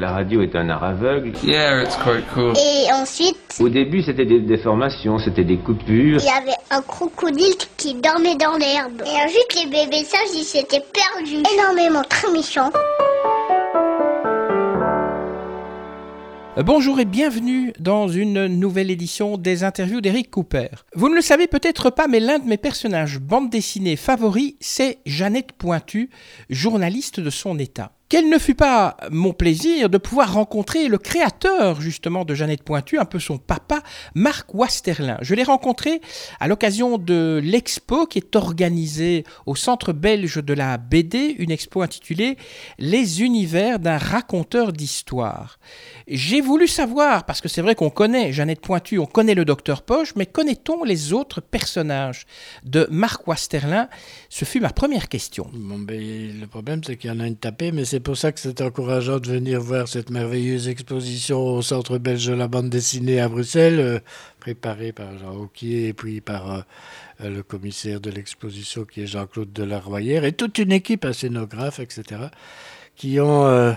La radio est un art aveugle. Yeah, it's quite cool. Et ensuite, Au début, c'était des déformations, c'était des coupures. il y avait un crocodile qui dormait dans l'herbe. Et ensuite, les bébés sages, ils s'étaient perdus. Énormément, très méchants. Bonjour et bienvenue dans une nouvelle édition des interviews d'Eric Cooper. Vous ne le savez peut-être pas, mais l'un de mes personnages bande dessinée favoris, c'est Jeannette Pointu, journaliste de son état. Quel ne fut pas mon plaisir de pouvoir rencontrer le créateur justement de Jeannette Pointu, un peu son papa, Marc Wasterlin. Je l'ai rencontré à l'occasion de l'expo qui est organisée au Centre belge de la BD, une expo intitulée Les univers d'un raconteur d'histoire. J'ai voulu savoir, parce que c'est vrai qu'on connaît Jeannette Pointu, on connaît le docteur Poche, mais connaît-on les autres personnages de Marc Wasterlin? Ce fut ma première question. Bon, ben, le problème, c'est qu'il y en a une tapée, mais c'est pour ça que c'est encourageant de venir voir cette merveilleuse exposition au Centre belge de la bande dessinée à Bruxelles, euh, préparée par Jean Auquier et puis par euh, euh, le commissaire de l'exposition qui est Jean-Claude Delarroyère et toute une équipe, un scénographe, etc., qui ont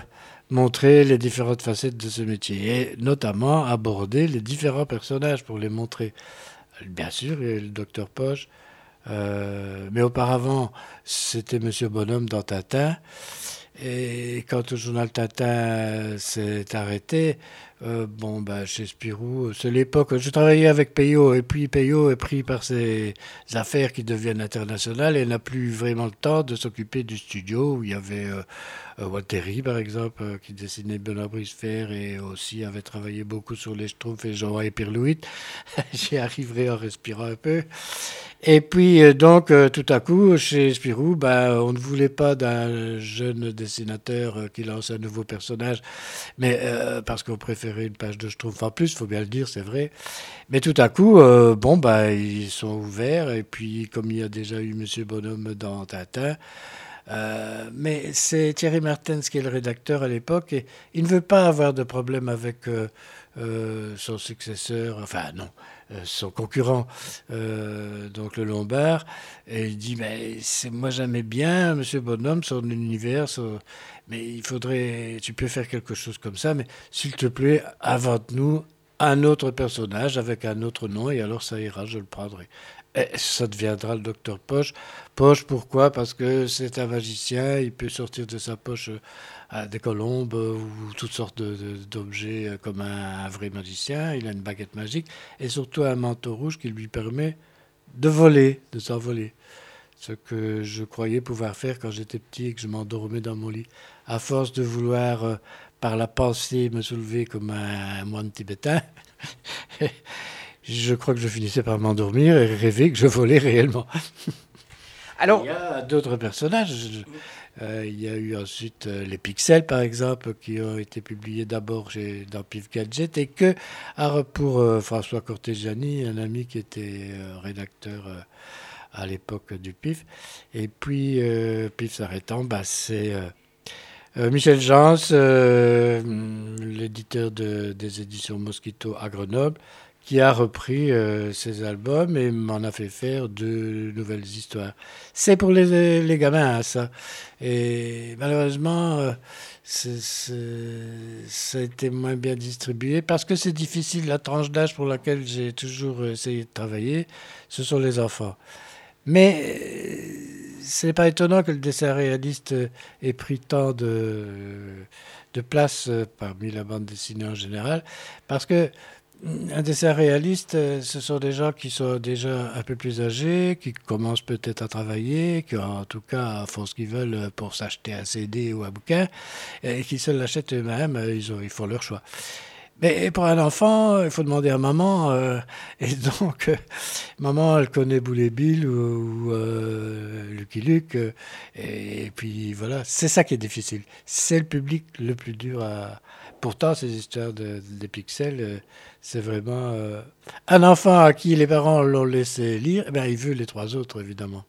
montré les différentes facettes de ce métier et notamment abordé les différents personnages pour les montrer. Bien sûr, il y a le docteur Poche, mais auparavant, c'était Monsieur Bonhomme dans Tintin. Et quand le journal Tintin s'est arrêté, euh, bon, bah, chez Spirou, c'est l'époque. Je travaillais avec Payot, et puis Payot est pris par ses affaires qui deviennent internationales et n'a plus vraiment le temps de s'occuper du studio où il y avait euh, euh, Walteri, par exemple, euh, qui dessinait Benoît Brisefer et aussi avait travaillé beaucoup sur les Schtroumpfs et Jean et Pirlouit. J'y arriverai en respirant un peu. Et puis, euh, donc, euh, tout à coup, chez Spirou, ben, on ne voulait pas d'un jeune dessinateur euh, qui lance un nouveau personnage, mais euh, parce qu'on une page de Schtroumpf en plus, faut bien le dire, c'est vrai. Mais tout à coup, euh, bon, ben, ils sont ouverts, et puis, comme il y a déjà eu Monsieur Bonhomme dans Tintin, euh, mais c'est Thierry Martens qui est le rédacteur à l'époque, et il ne veut pas avoir de problème avec euh, euh, son successeur, enfin non, son concurrent, donc le Lombard, et il dit, mais moi j'aimais bien Monsieur Bonhomme, son univers, mais il faudrait, tu peux faire quelque chose comme ça, mais s'il te plaît, invente-nous un autre personnage avec un autre nom, et alors ça ira, je le prendrai. Et ça deviendra le docteur Poche. Poche, pourquoi? Parce que c'est un magicien, il peut sortir de sa poche euh, à des colombes euh, ou toutes sortes d'objets euh, comme un, un vrai magicien. Il a une baguette magique et surtout un manteau rouge qui lui permet de voler, de s'envoler. Ce que je croyais pouvoir faire quand j'étais petit et que je m'endormais dans mon lit. À force de vouloir, euh, par la pensée, me soulever comme un moine tibétain, je crois que je finissais par m'endormir et rêver que je volais réellement. Alors, Il y a d'autres personnages. Euh, il y a eu ensuite euh, les Pixels, par exemple, qui ont été publiés d'abord dans Pif Gadget et que pour euh, François Cortegiani, un ami qui était euh, rédacteur à l'époque du Pif. Et puis, Pif s'arrêtant, bah, c'est Michel Jans, l'éditeur de- des éditions Mosquito à Grenoble, qui a repris euh, ces albums et m'en a fait faire de nouvelles histoires. C'est pour les, les gamins, hein, ça. Et malheureusement, euh, c'est- c'est- ça a été moins bien distribué parce que c'est difficile. La tranche d'âge pour laquelle j'ai toujours essayé de travailler, ce sont les enfants. Mais euh, ce n'est pas étonnant que le dessin réaliste ait pris tant de, de place euh, parmi la bande dessinée en général, parce que un dessin réaliste, euh, ce sont des gens qui sont déjà un peu plus âgés, qui commencent peut-être à travailler, qui en tout cas font ce qu'ils veulent euh, pour s'acheter un CD ou un bouquin, et qui se l'achètent eux-mêmes, euh, ils, ont- ils font leur choix. Mais pour un enfant, il faut demander à maman. euh, et donc, euh, maman, elle connaît Boulet Bill ou, euh, Lucky Luke. euh, et, puis voilà, c'est ça qui est difficile. C'est le public le plus dur à. Pourtant, ces histoires de, pixels, euh, c'est vraiment. euh, un enfant à qui les parents l'ont laissé lire, eh bien, il veut les trois autres, évidemment.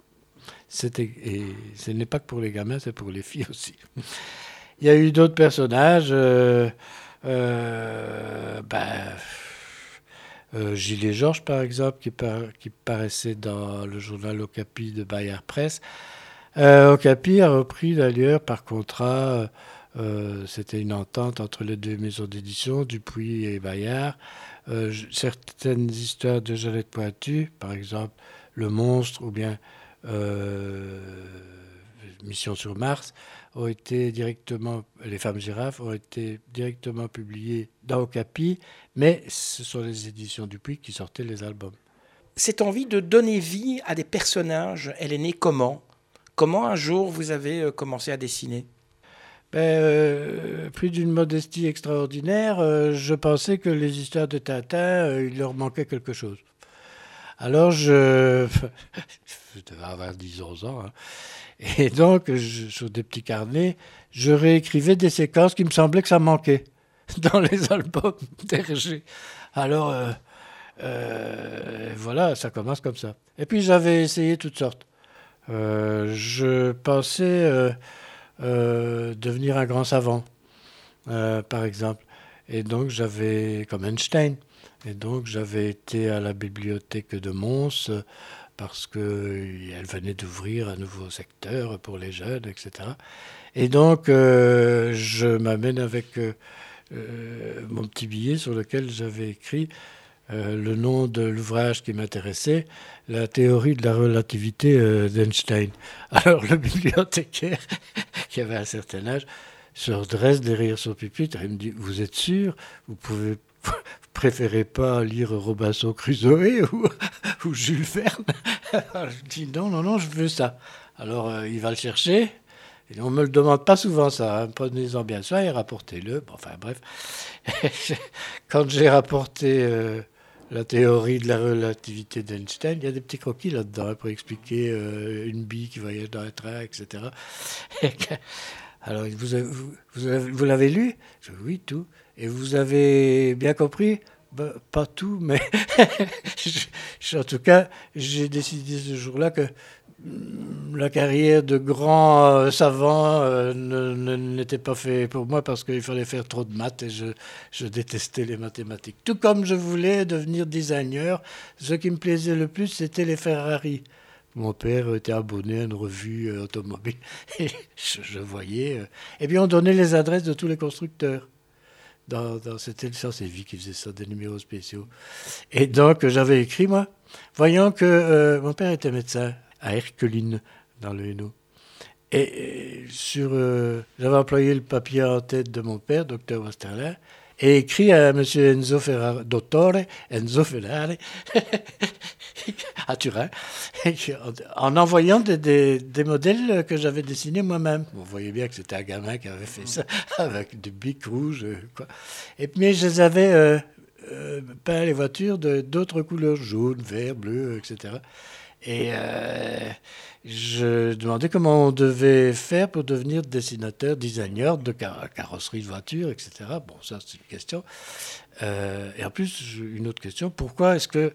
Et ce n'est pas que pour les gamins, c'est pour les filles aussi. Il y a eu d'autres personnages. euh, euh, ben, Georges, par exemple, qui, par- qui paraissait dans le journal Okapi de Bayard Presse. Okapi a repris d'ailleurs par contrat C'était une entente entre les deux maisons d'édition, Dupuis et Bayard. certaines histoires de Jeannette Pointu, par exemple Le Monstre ou bien Mission sur Mars, ont été directement, les femmes girafes ont été directement publiées dans Okapi, mais ce sont les éditions Dupuis qui sortaient les albums. Cette envie de donner vie à des personnages, elle est née comment? Comment un jour vous avez euh, commencé à dessiner? Ben, euh, d'une modestie extraordinaire, euh, je pensais que les histoires de Tintin, il leur manquait quelque chose. Alors je, je devais avoir 10 ans, hein. Et donc, sur des petits carnets, je réécrivais des séquences qui me semblaient que ça manquait dans les albums d'Hergé. Alors, euh, euh, voilà, ça commence comme ça. Et puis, j'avais essayé toutes sortes. Euh, je pensais devenir un grand savant, par exemple. Et donc, j'avais, comme Einstein, et donc j'avais été à la bibliothèque de Mons parce qu'elle venait d'ouvrir un nouveau secteur pour les jeunes, etc. Et donc, euh, je m'amène avec euh, euh, mon petit billet sur lequel j'avais écrit le nom de l'ouvrage qui m'intéressait, La théorie de la relativité d'Einstein. Alors, le bibliothécaire, qui avait un certain âge, se redresse derrière son pupitre et me dit Vous êtes sûr? Vous pouvez préférez pas lire Robinson Crusoe ou, ou Jules Verne? Je dis non, non, non, je veux ça. Alors euh, il va le chercher. Et on me le demande pas souvent ça. Hein. Prenez-en bien soin et rapportez-le. enfin bref. Quand j'ai rapporté euh, la théorie de la relativité d'Einstein, il y a des petits croquis là-dedans hein, pour expliquer euh, une bille qui voyage dans un train, etc. Alors, vous, l'avez lu? Oui, tout. Et vous avez bien compris? Ben, Pas tout, mais en tout cas, j'ai décidé ce jour-là que la carrière de grand euh, savant euh, n'était pas fait pour moi parce qu'il fallait faire trop de maths et je, je, détestais les mathématiques. Tout comme je voulais devenir designer, ce qui me plaisait le plus, c'était les Ferrari. Mon père était abonné à une revue euh, automobile et je, voyais. Euh, et bien, on donnait les adresses de tous les constructeurs. Dans, dans c'était le c'est vie qui faisait ça, des numéros spéciaux. Et donc, j'avais écrit, moi, voyant que mon père était médecin à Herculine, dans le Hainaut. Et sur, j'avais employé le papier en tête de mon père, docteur Westerlin, et écrit à M. Enzo Ferrari, dottore Enzo Ferrari, à Turin, en envoyant des, modèles que j'avais dessinés moi-même. Vous voyez bien que c'était un gamin qui avait fait ça avec du bic rouge. Quoi. Et puis je les avais euh, euh, peint les voitures d'autres couleurs, jaune, vert, bleu, etc. Et euh, je demandais comment on devait faire pour devenir dessinateur, designer de carrosserie de voiture, etc. Bon, ça c'est une question. et en plus, une autre question, pourquoi est-ce que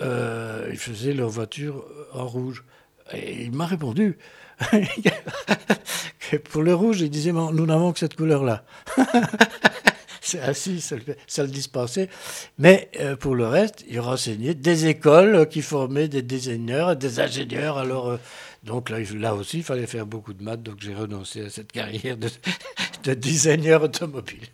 euh, faisaient leur voiture en rouge? Et il m'a répondu que pour le rouge, il disait Nous n'avons que cette couleur-là. C'est ainsi, ça, le dispensait. Mais euh, pour le reste, il renseignait des écoles qui formaient des designers, des ingénieurs. Alors, euh, donc là, là, aussi, il fallait faire beaucoup de maths, donc j'ai renoncé à cette carrière de, de designer automobile.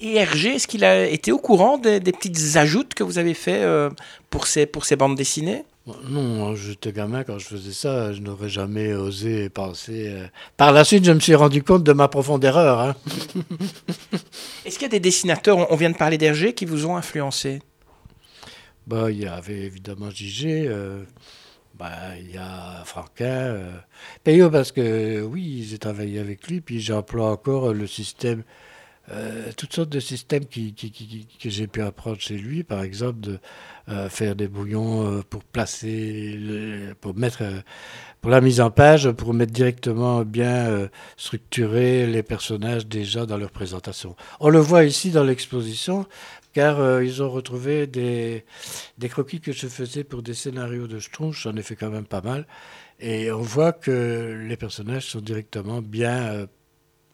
Et Hergé, est-ce qu'il a été au courant des, petites ajoutes que vous avez fait euh, pour, ces, pour ces bandes dessinées? Non, j'étais gamin quand je faisais ça, je n'aurais jamais osé penser. Euh. Par la suite, je me suis rendu compte de ma profonde erreur. Hein. Est-ce qu'il y a des dessinateurs, on vient de parler d'Hergé, qui vous ont influencé? Bah, Il y avait évidemment Gigé, euh, bah, il y a Franquin, Payot, parce que oui, j'ai travaillé avec lui, puis j'emploie encore le système euh, toutes sortes de systèmes que j'ai pu apprendre chez lui, par exemple de euh, faire des bouillons euh, pour placer, pour mettre, pour la mise en page, pour mettre directement bien structurer les personnages déjà dans leur présentation. On le voit ici dans l'exposition, car ils ont retrouvé des, croquis que je faisais pour des scénarios de Schtroumpf, j'en ai fait quand même pas mal, et on voit que les personnages sont directement bien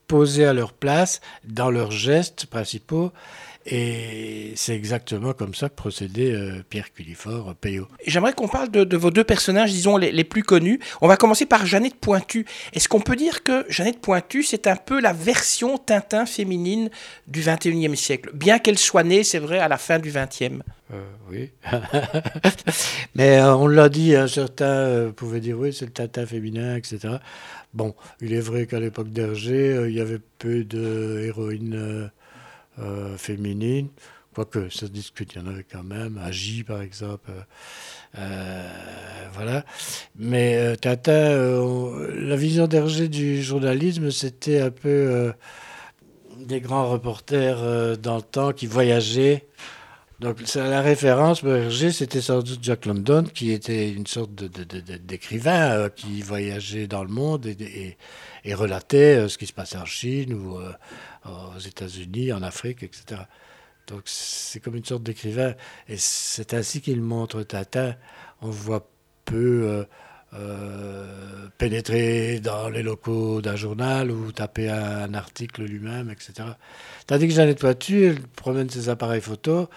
posés à leur place, dans leurs gestes principaux. Et c'est exactement comme ça que procédait euh, Pierre Cullifort, euh, Payot. J'aimerais qu'on parle de, vos deux personnages, disons, les, les, plus connus. On va commencer par Jeannette Pointu. Est-ce qu'on peut dire que Jeannette Pointu, c'est un peu la version Tintin féminine du 21e siècle? Bien qu'elle soit née, c'est vrai, à la fin du 20e. Euh, oui. Mais on l'a dit, hein, certains pouvaient dire oui, c'est le Tintin féminin, etc. Bon, il est vrai qu'à l'époque d'Hergé, il y avait peu de héroïnes euh, féminine. Quoique, ça se discute, il y en avait quand même. Agi, par exemple. Euh, euh, voilà. Mais Tata, la vision d'Hergé du journalisme, c'était un peu des grands reporters dans le temps qui voyageaient. Donc la référence pour Hergé, c'était sans doute Jack London, qui était une sorte d'écrivain qui voyageait dans le monde et, et relatait ce qui se passait en Chine ou aux États-Unis, en Afrique, etc. Donc c'est comme une sorte d'écrivain. Et c'est ainsi qu'il montre Tata. On voit peu euh, euh, pénétrer dans les locaux d'un journal ou taper un, article lui-même, etc. Tandis que Jeannette Poitu, elle promène ses appareils photo.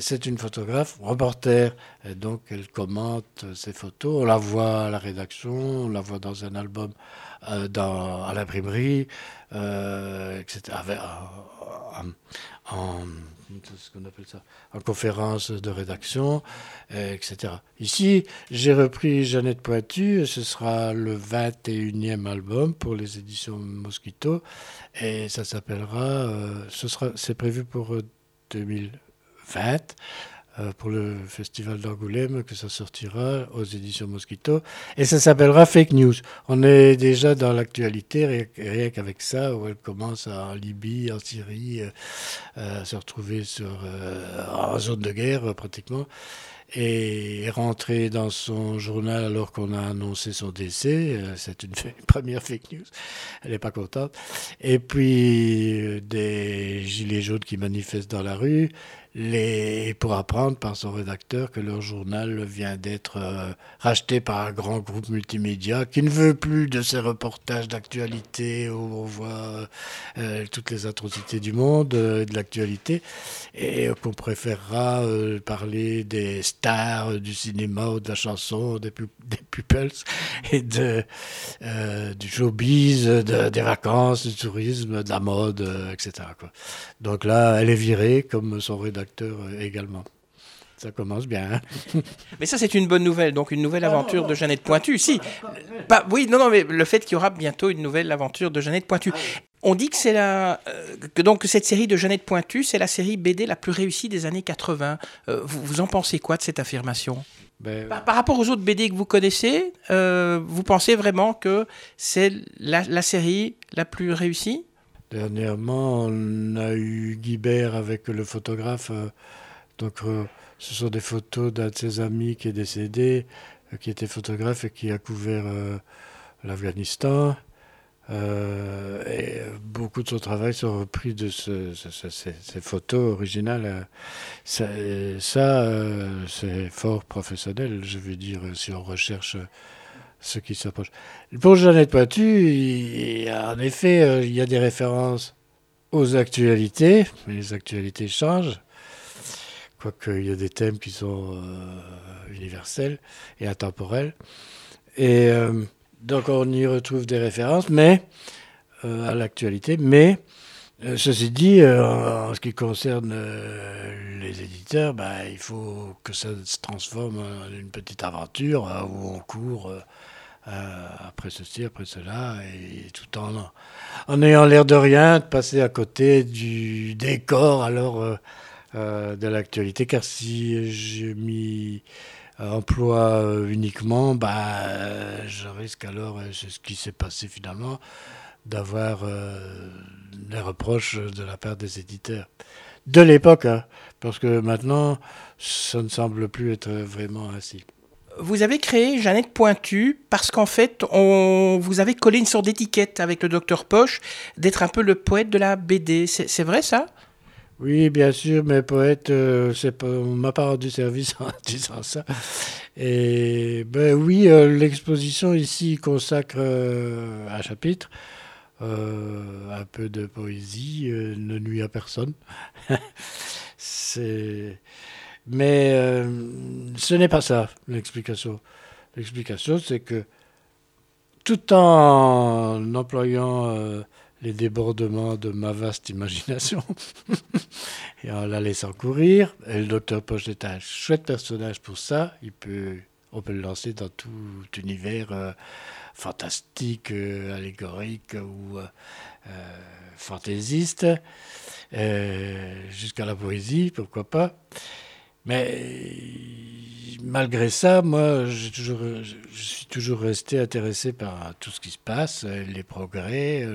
C'est une photographe, reporter, et donc elle commente ses photos. On la voit à la rédaction, on la voit dans un album euh, à l'imprimerie, euh, etc. en, ce qu'on appelle ça, en conférence de rédaction, etc. Ici, j'ai repris Jeannette Pointu, ce sera le 21e album pour les éditions Mosquito, et ça s'appellera, euh, ce c'est prévu pour 2020. Euh, pour le festival d'Angoulême, que ça sortira aux éditions Mosquito. Et ça s'appellera Fake News. On est déjà dans l'actualité, rien, qu'avec ça, où elle commence en Libye, en Syrie, euh, à se retrouver sur, euh, en zone de guerre pratiquement et rentrée dans son journal alors qu'on a annoncé son décès. C'est une première fake news. Elle n'est pas contente. Et puis des gilets jaunes qui manifestent dans la rue les, pour apprendre par son rédacteur que leur journal vient d'être euh, racheté par un grand groupe multimédia qui ne veut plus de ces reportages d'actualité où on voit euh, toutes les atrocités du monde euh, et de l'actualité et qu'on préférera parler des stars du cinéma ou de la chanson, des, des pupils et de, du showbiz, des vacances, du tourisme, de la mode, etc. Donc là, elle est virée comme son rédacteur euh, également. Ça commence bien. Hein. mais ça, c'est une bonne nouvelle. Donc, une nouvelle aventure de Jeannette Pointu. Si. Pas, oui, non, non, mais le fait qu'il y aura bientôt une nouvelle aventure de Jeannette Pointu. On dit que c'est la, euh, que donc cette série de Jeannette Pointu, c'est la série BD la plus réussie des années 80. Euh, vous, vous, en pensez quoi de cette affirmation? Ben, par, rapport aux autres BD que vous connaissez, vous pensez vraiment que c'est la, la série la plus réussie? Dernièrement, on a eu Guibert avec le photographe. Euh, donc, euh, ce sont des photos d'un de ses amis qui est décédé, euh, qui était photographe et qui a couvert l'Afghanistan. et beaucoup de son travail sont repris de ces photos originales. Ça, c'est fort professionnel, je veux dire, si on recherche ce qui s'approche. Pour Jeannette Poitu, en effet, euh, il y a des références aux actualités, mais les actualités changent, quoique il y a des thèmes qui sont euh, universels et intemporels. Et euh, donc on y retrouve des références, mais à l'actualité, mais ceci dit, en ce qui concerne les éditeurs, bah, il faut que ça se transforme en une petite aventure où on court euh, après ceci, après cela, et tout en, en ayant l'air de rien, de passer à côté du décor alors euh, euh, de l'actualité, car si je m'y emploie uniquement, bah, je risque alors, c'est ce qui s'est passé finalement, d'avoir des reproches de la part des éditeurs. De l'époque, hein, parce que maintenant, ça ne semble plus être vraiment ainsi vous avez créé Jeannette Pointu parce qu'en fait, on, vous avez collé une sorte d'étiquette avec le docteur Poche d'être un peu le poète de la BD. C'est vrai ça? Oui, bien sûr, mais poète, euh, pas, on m'a pas rendu service en disant ça. Et ben oui, euh, l'exposition ici consacre euh, un chapitre un peu de poésie ne nuit à personne. C'est... Mais ce n'est pas ça l'explication. L'explication, c'est que tout en employant les débordements de ma vaste imagination et en la laissant courir. Et le docteur Poche est un chouette personnage pour ça. Il peut, on peut le lancer dans tout univers euh, fantastique, euh, allégorique ou euh, fantaisiste, jusqu'à la poésie, pourquoi pas. Mais malgré ça, moi, je suis toujours resté intéressé par tout ce qui se passe, les progrès,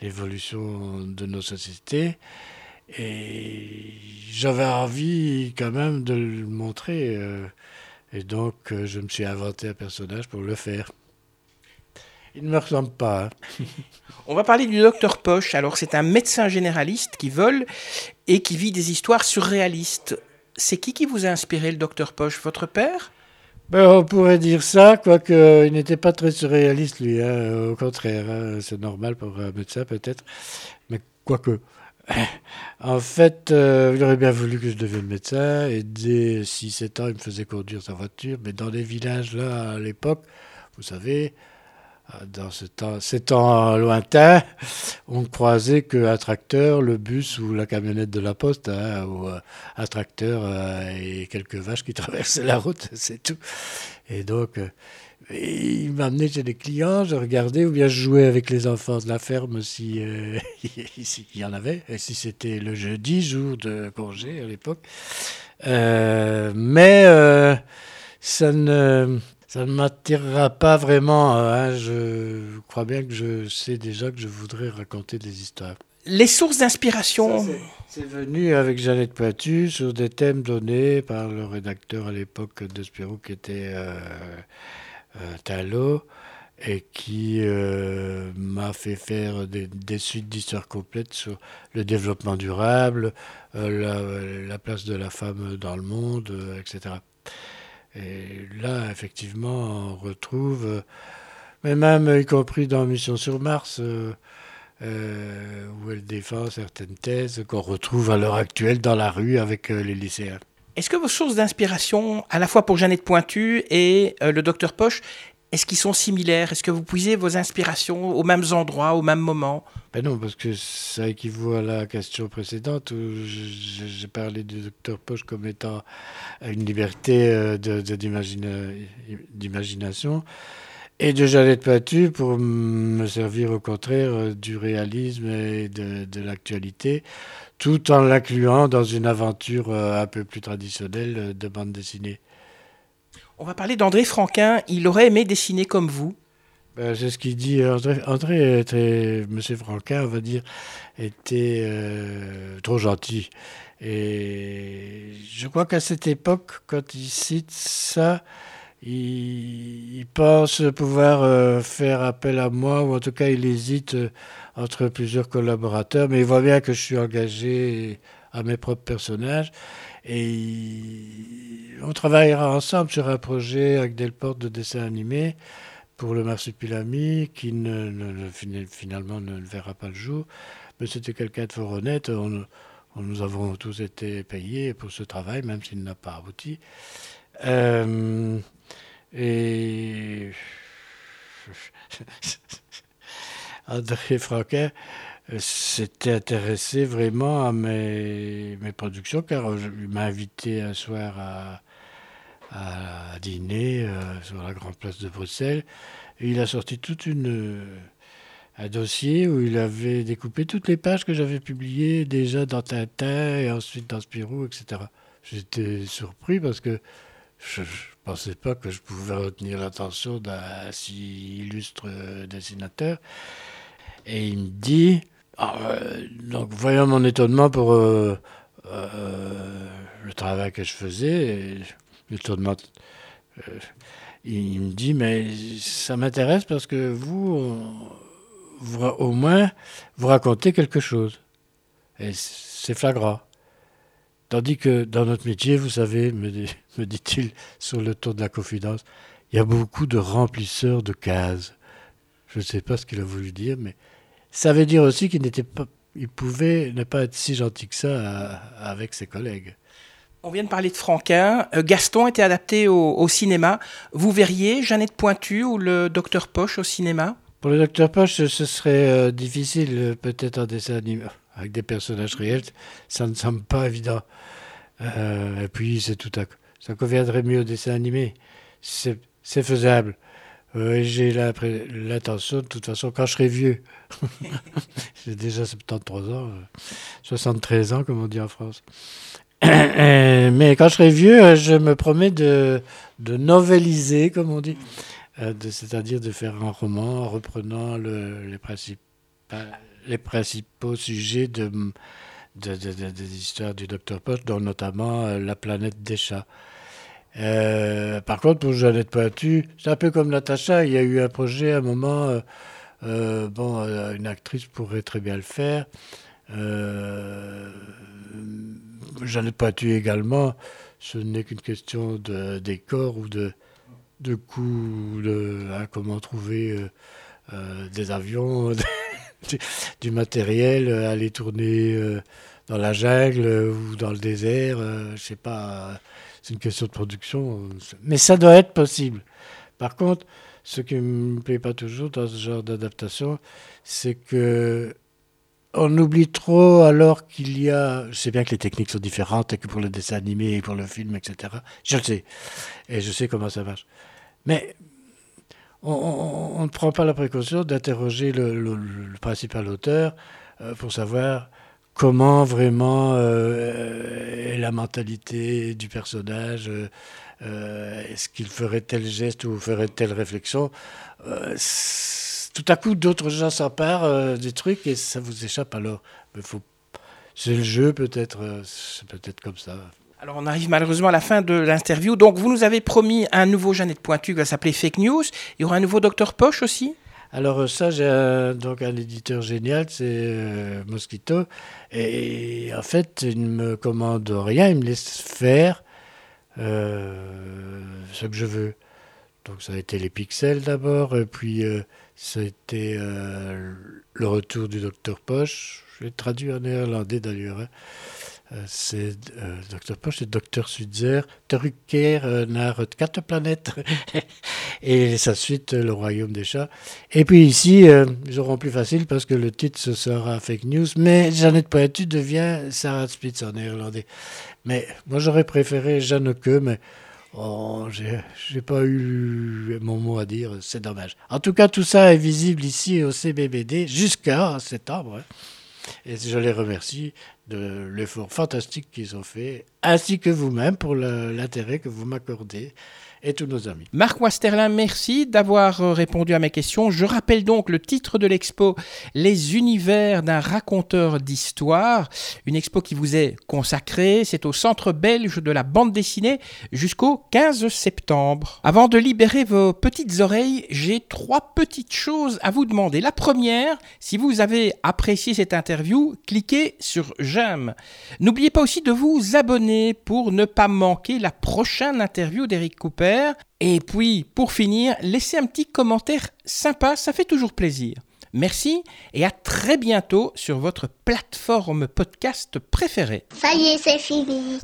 l'évolution de nos sociétés. Et j'avais envie quand même de le montrer. Euh, et donc, euh, je me suis inventé un personnage pour le faire. Il ne me ressemble pas. Hein. On va parler du docteur Poche. Alors, c'est un médecin généraliste qui vole et qui vit des histoires surréalistes. C'est qui qui vous a inspiré, le docteur Poche? Votre père? Ben, on pourrait dire ça, quoique il n'était pas très surréaliste, lui. Hein, au contraire, hein, c'est normal pour un médecin peut-être. Mais quoique. En fait, euh, il aurait bien voulu que je devienne médecin. Et dès 6-7 ans, il me faisait conduire sa voiture. Mais dans les villages, là, à l'époque, vous savez, dans ce temps, ces temps lointains, on ne croisait qu'un tracteur, le bus ou la camionnette de la poste, hein, ou euh, un tracteur euh, et quelques vaches qui traversaient la route, c'est tout. Et donc, euh, il m'amenait chez des clients, je regardais, ou bien je jouais avec les enfants de la ferme si il y en avait, et si c'était le jeudi, jour de congé à l'époque. mais ça ne ça ne m'attirera pas vraiment. Hein. Je crois bien que je sais déjà que je voudrais raconter des histoires. Les sources d'inspiration C'est venu avec Jeannette Poitu sur des thèmes donnés par le rédacteur à l'époque de Spirou qui était euh, euh Talot et qui euh, m'a fait faire des, suites d'histoires complètes sur le développement durable, euh, la, la, place de la femme dans le monde, etc. Et là, effectivement, on retrouve, mais même y compris dans Mission sur Mars, euh, euh, où elle défend certaines thèses qu'on retrouve à l'heure actuelle dans la rue avec euh, les lycéens. Est-ce que vos sources d'inspiration, à la fois pour Jeannette Pointu et le docteur Poche, est-ce qu'ils sont similaires? Est-ce que vous puisez vos inspirations aux mêmes endroits, au même moment ben Non, parce que ça équivaut à la question précédente où j'ai parlé du docteur Poche comme étant une liberté euh, d'imagination et de Jeannette Patu pour me servir au contraire euh, du réalisme et de, l'actualité, tout en l'incluant dans une aventure euh, un peu plus traditionnelle de bande dessinée. On va parler d'André Franquin. Il aurait aimé dessiner comme vous. Ben, c'est ce qu'il dit. André, Monsieur Franquin, on va dire, était euh, trop gentil. Et je crois qu'à cette époque, quand il cite ça, il, pense pouvoir euh, faire appel à moi, ou en tout cas, il hésite euh, entre plusieurs collaborateurs, mais il voit bien que je suis engagé à mes propres personnages. Et on travaillera ensemble sur un projet avec Delporte de dessin animé pour le Marsupilami qui ne, finalement ne verra pas le jour. Mais c'était quelqu'un de fort honnête. On, nous avons tous été payés pour ce travail, même s'il n'a pas abouti. Euh, et André Franquin s'était intéressé vraiment à mes, mes productions, car il m'a invité un soir à, dîner euh, sur la grande place de Bruxelles. Il a sorti toute une, un dossier où il avait découpé toutes les pages que j'avais publiées déjà dans Tintin et ensuite dans Spirou, etc. J'étais surpris parce que je ne pensais pas que je pouvais retenir l'attention d'un si illustre dessinateur. Et il me dit, ah, euh, donc, voyant mon étonnement pour euh, euh, le travail que je faisais, il, me dit Mais ça m'intéresse parce que vous, au moins, vous racontez quelque chose. Et c'est flagrant. Tandis que dans notre métier, vous savez, me, me dit-il sur le ton de la confidence, il y a beaucoup de remplisseurs de cases. Je ne sais pas ce qu'il a voulu dire, mais ça veut dire aussi qu'il n'était pas, il pouvait ne pas être si gentil que ça avec ses collègues. On vient de parler de Franquin. Euh, Gaston était adapté au, cinéma. Vous verriez Jeannette Pointu ou le Docteur Poche au cinéma? Pour le Docteur Poche, ce serait euh, difficile, peut-être en dessin animé avec des personnages réels. Ça ne semble pas évident. Euh, et puis, c'est tout à ça conviendrait mieux au dessin animé. C'est faisable. J'ai l'intention, de toute façon, quand je serai vieux, j'ai déjà 73 ans, 73 ans, comme on dit en France. Mais quand je serai vieux, je me promets de, de novéliser, comme on dit, euh, c'est-à-dire de faire un roman en reprenant le, les, les principaux sujets de, de, des histoires du Dr. Post, dont notamment euh, la planète des chats. Euh, par contre, pour Jeannette Pointu, c'est un peu comme Natacha. Il y a eu un projet à un moment. bon, une actrice pourrait très bien le faire. Jeannette Pointu également. Ce n'est qu'une question de décor ou de, de de hein, comment trouver des avions, du, matériel, aller tourner dans la jungle ou dans le désert. je sais pas c'est une question de production, mais ça doit être possible. Par contre, ce qui ne me plaît pas toujours dans ce genre d'adaptation, c'est que on oublie trop alors qu'il y a. Je sais bien que les techniques sont différentes et que pour le dessin animé et pour le film, etc. Je le sais. Et je sais comment ça marche. Mais on, ne prend pas la précaution d'interroger le, principal auteur euh, pour savoir comment vraiment euh, est la mentalité du personnage, euh, euh, est-ce qu'il ferait tel geste ou ferait telle réflexion. tout à coup, d'autres gens s'emparent des trucs et ça vous échappe alors. C'est le jeu peut-être, c'est peut-être comme ça. Alors on arrive malheureusement à la fin de l'interview. Donc vous nous avez promis un nouveau Jeannette Pointu qui va s'appeler Fake News. Il y aura un nouveau Docteur Poche aussi? Alors euh, ça, j'ai donc un éditeur génial, c'est euh, Mosquito. Et en fait, il ne me commande rien, il me laisse faire euh, ce que je veux. Donc ça a été les pixels d'abord, et puis a été le retour du docteur Poche. Je l'ai traduit en néerlandais d'ailleurs. Hein. Euh, c'est euh, Dr. Poche et Dr. Switzer, Trucker euh, naar quatre planètes et sa suite Le Royaume des Chats. Et puis ici, ils auront plus facile parce que le titre ce sera Fake News, mais Jeannette Pointu devient Sarah Spitz en néerlandais. Mais moi j'aurais préféré Jeanneke, mais oh, j'ai pas eu mon mot à dire, c'est dommage. En tout cas, tout ça est visible ici au CBBD jusqu'à septembre. Hein. Et je les remercie de l'effort fantastique qu'ils ont fait, ainsi que vous-même pour l'intérêt que vous m'accordez et tous nos amis. Marc Wasterlin, merci d'avoir euh, répondu à mes questions. Je rappelle donc le titre de l'expo Les univers d'un raconteur d'histoire, une expo qui vous est consacrée. C'est au Centre belge de la bande dessinée jusqu'au 15 septembre. Avant de libérer vos petites oreilles, j'ai trois petites choses à vous demander. La première, si vous avez apprécié cette interview, cliquez sur j'aime. N'oubliez pas aussi de vous abonner pour ne pas manquer la prochaine interview d'Eric Cooper et puis, pour finir, laissez un petit commentaire sympa, ça fait toujours plaisir. Merci et à très bientôt sur votre plateforme podcast préférée. Ça y est, c'est fini.